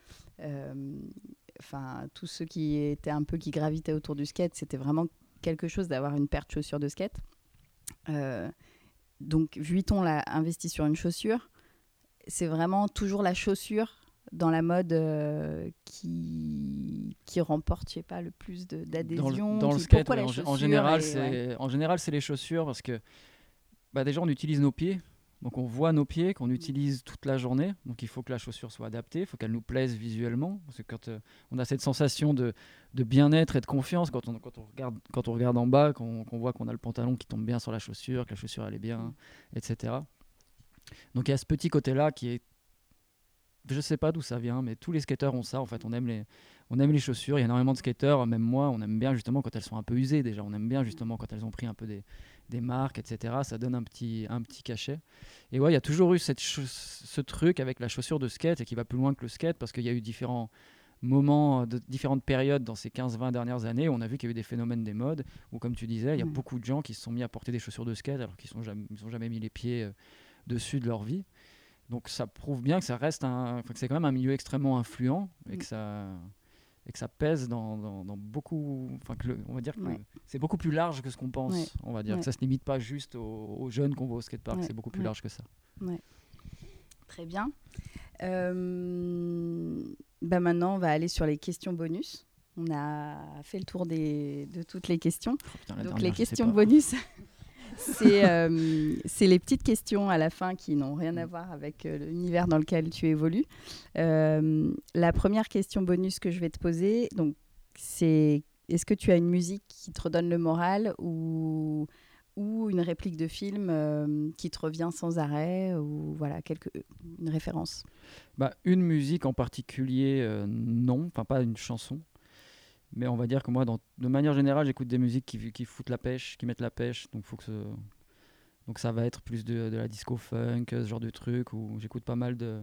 enfin tous ceux qui étaient un peu qui gravitaient autour du skate, c'était vraiment quelque chose d'avoir une paire de chaussures de skate. donc Vuitton l'a investi sur une chaussure. C'est vraiment toujours la chaussure dans la mode euh, qui, qui remporte, je sais pas, le plus d'adhésion Dans, le, skate, en, général, c'est en général, c'est les chaussures parce que bah, déjà, on utilise nos pieds. Donc on voit nos pieds qu'on utilise toute la journée. Donc il faut que la chaussure soit adaptée, il faut qu'elle nous plaise visuellement. Parce que quand euh, on a cette sensation de, bien-être et de confiance, quand on, regarde, quand on regarde en bas, qu'on voit qu'on a le pantalon qui tombe bien sur la chaussure, que la chaussure elle est bien, etc. Donc il y a ce petit côté-là qui est je sais pas d'où ça vient, mais tous les skateurs ont ça. En fait, on aime les, on aime les chaussures. Il y a énormément de skateurs, même moi, on aime bien justement quand elles sont un peu usées déjà. On aime bien justement quand elles ont pris un peu des, des marques, etc. Ça donne un petit, un petit cachet. Et ouais, il y a toujours eu cette ce truc avec la chaussure de skate et qui va plus loin que le skate parce qu'il y a eu différents moments, de différentes périodes dans ces 15-20 dernières années. On a vu qu'il y a eu des phénomènes des modes où, comme tu disais, il y a beaucoup de gens qui se sont mis à porter des chaussures de skate alors qu'ils n'ont jamais, jamais mis les pieds euh, dessus de leur vie. Donc ça prouve bien que ça reste un, que c'est quand même un milieu extrêmement influent et que mm. ça et que ça pèse dans, dans, beaucoup, enfin que on va dire que c'est beaucoup plus large que ce qu'on pense. On va dire que ça se limite pas juste aux, jeunes qu'on voit au skatepark, c'est beaucoup plus large que ça. Très bien. Euh, bah maintenant, on va aller sur les questions bonus. On a fait le tour des, de toutes les questions. Oh, Donc les questions bonus. Euh, c'est les petites questions à la fin qui n'ont rien à voir avec euh, l'univers dans lequel tu évolues. Euh, la première question bonus que je vais te poser, donc, c'est est-ce que tu as une musique qui te redonne le moral ou, ou une réplique de film qui te revient sans arrêt ou voilà quelque, une référence? Bah, Une musique en particulier, non, enfin pas une chanson. Mais on va dire que moi, de manière générale, j'écoute des musiques qui, qui, foutent la pêche, qui mettent la pêche. Donc, faut que donc ça va être plus de, la disco funk, ce genre de truc. Ou j'écoute pas mal de,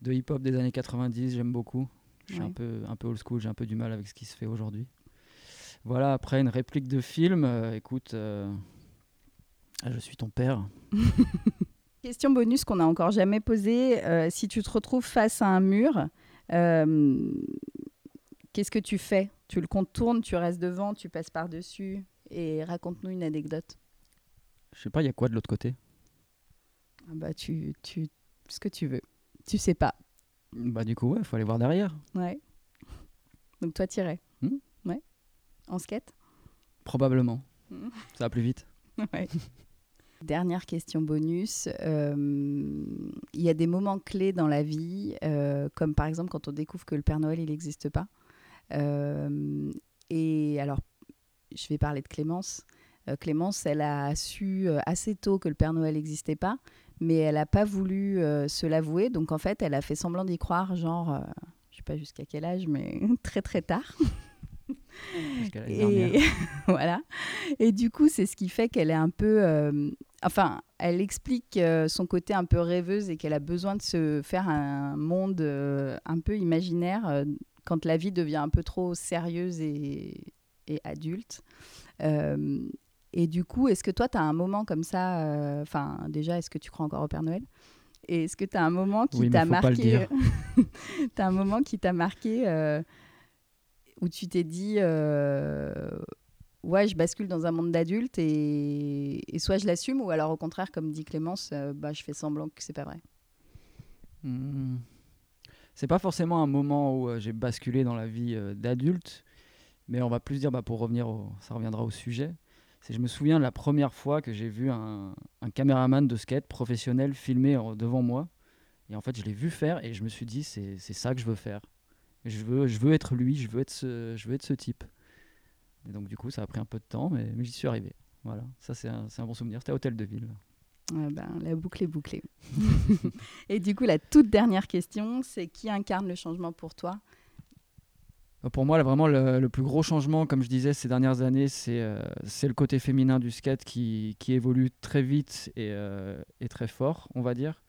de hip-hop des années 90, j'aime beaucoup. Je suis un, peu, un peu old school, j'ai un peu du mal avec ce qui se fait aujourd'hui. Voilà, après une réplique de film, euh, écoute, euh, je suis ton père. Question bonus qu'on n'a encore jamais posée. Euh, si tu te retrouves face à un mur, qu'est-ce que tu fais? Tu le contournes, tu restes devant, tu passes par-dessus. Et raconte-nous une anecdote. Je sais pas, il y a quoi de l'autre côté? Ah Bah, tu, tu. Ce que tu veux. Tu sais pas. Bah, du coup, ouais, faut aller voir derrière. Ouais. Donc, toi, t'irais hmm? Ouais. En skate? Probablement. Hmm. Ça va plus vite. ouais. Dernière question bonus. Euh, il y a des moments clés dans la vie, euh, comme par exemple quand on découvre que le Père Noël, il n'existe pas? Euh, et alors, je vais parler de Clémence. Euh, Clémence, elle a su euh, assez tôt que le Père Noël n'existait pas, mais elle n'a pas voulu se l'avouer. Donc en fait, elle a fait semblant d'y croire, genre, je sais pas jusqu'à quel âge, mais très très tard. et voilà. Et du coup, c'est ce qui fait qu'elle est un peu. enfin, elle explique son côté un peu rêveuse et qu'elle a besoin de se faire un monde un peu imaginaire quand la vie devient un peu trop sérieuse et, adulte. Euh, et du coup, est-ce que toi, tu as un moment comme ça euh, Enfin, déjà, est-ce que tu crois encore au Père Noël? Et est-ce que tu as un moment qui t'a marqué Tu as un moment qui t'a marqué euh, où tu t'es dit ouais, je bascule dans un monde d'adultes et, soit je l'assume, ou alors au contraire, comme dit Clémence, bah, je fais semblant que c'est pas vrai? Mmh c'est pas forcément un moment où euh, j'ai basculé dans la vie euh, d'adulte, mais on va plus dire, bah, pour revenir, ça reviendra au sujet. C'est je me souviens de la première fois que j'ai vu un, caméraman de skate professionnel filmer devant moi. Et en fait, je l'ai vu faire et je me suis dit, c'est ça que je veux faire. Je veux, je veux être lui, je veux être ce, je veux être ce type. Et donc, du coup, ça a pris un peu de temps, mais, j'y suis arrivé. Voilà, ça, c'est un, un, bon souvenir. C'était à Hôtel de Ville. Ben, la boucle est bouclée. et du coup, la toute dernière question, c'est qui incarne le changement pour toi? Euh, Pour moi, vraiment, le, plus gros changement, comme je disais ces dernières années, c'est euh, le côté féminin du skate qui, qui évolue très vite et, euh, et, très fort, on va dire.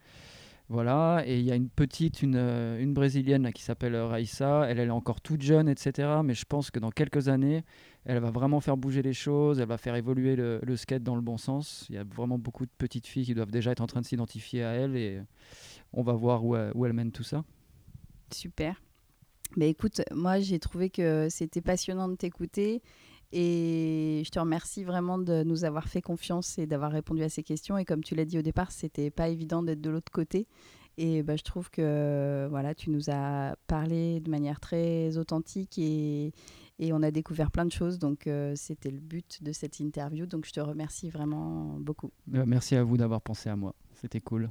Voilà, et il y a une petite, une, une brésilienne qui s'appelle Raissa. Elle, elle est encore toute jeune, etc. Mais je pense que dans quelques années, elle va vraiment faire bouger les choses, elle va faire évoluer le, skate dans le bon sens. Il y a vraiment beaucoup de petites filles qui doivent déjà être en train de s'identifier à elle et on va voir où, elle- où elle mène tout ça. Super. Mais écoute, moi j'ai trouvé que c'était passionnant de t'écouter et je te remercie vraiment de nous avoir fait confiance et d'avoir répondu à ces questions. Et comme tu l'as dit au départ, c'était pas évident d'être de l'autre côté. Et bah, je trouve que voilà, tu nous as parlé de manière très authentique et, et on a découvert plein de choses. Donc euh, c'était le but de cette interview. Donc je te remercie vraiment beaucoup. Euh, merci à vous d'avoir pensé à moi, c'était cool.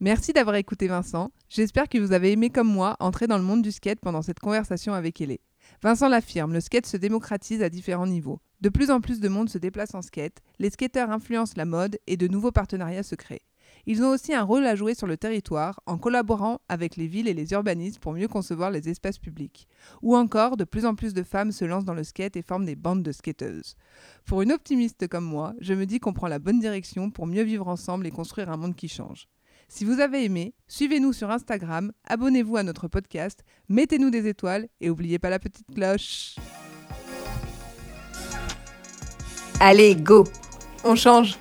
Merci d'avoir écouté Vincent. J'espère que vous avez aimé comme moi entrer dans le monde du skate pendant cette conversation avec Elé. Vincent l'affirme, le skate se démocratise à différents niveaux. De plus en plus de monde se déplace en skate, les skateurs influencent la mode et de nouveaux partenariats se créent. Ils ont aussi un rôle à jouer sur le territoire en collaborant avec les villes et les urbanistes pour mieux concevoir les espaces publics. Ou encore, de plus en plus de femmes se lancent dans le skate et forment des bandes de skateuses. Pour une optimiste comme moi, je me dis qu'on prend la bonne direction pour mieux vivre ensemble et construire un monde qui change. Si vous avez aimé, suivez-nous sur Instagram, abonnez-vous à notre podcast, mettez-nous des étoiles et n'oubliez pas la petite cloche. Allez, go On change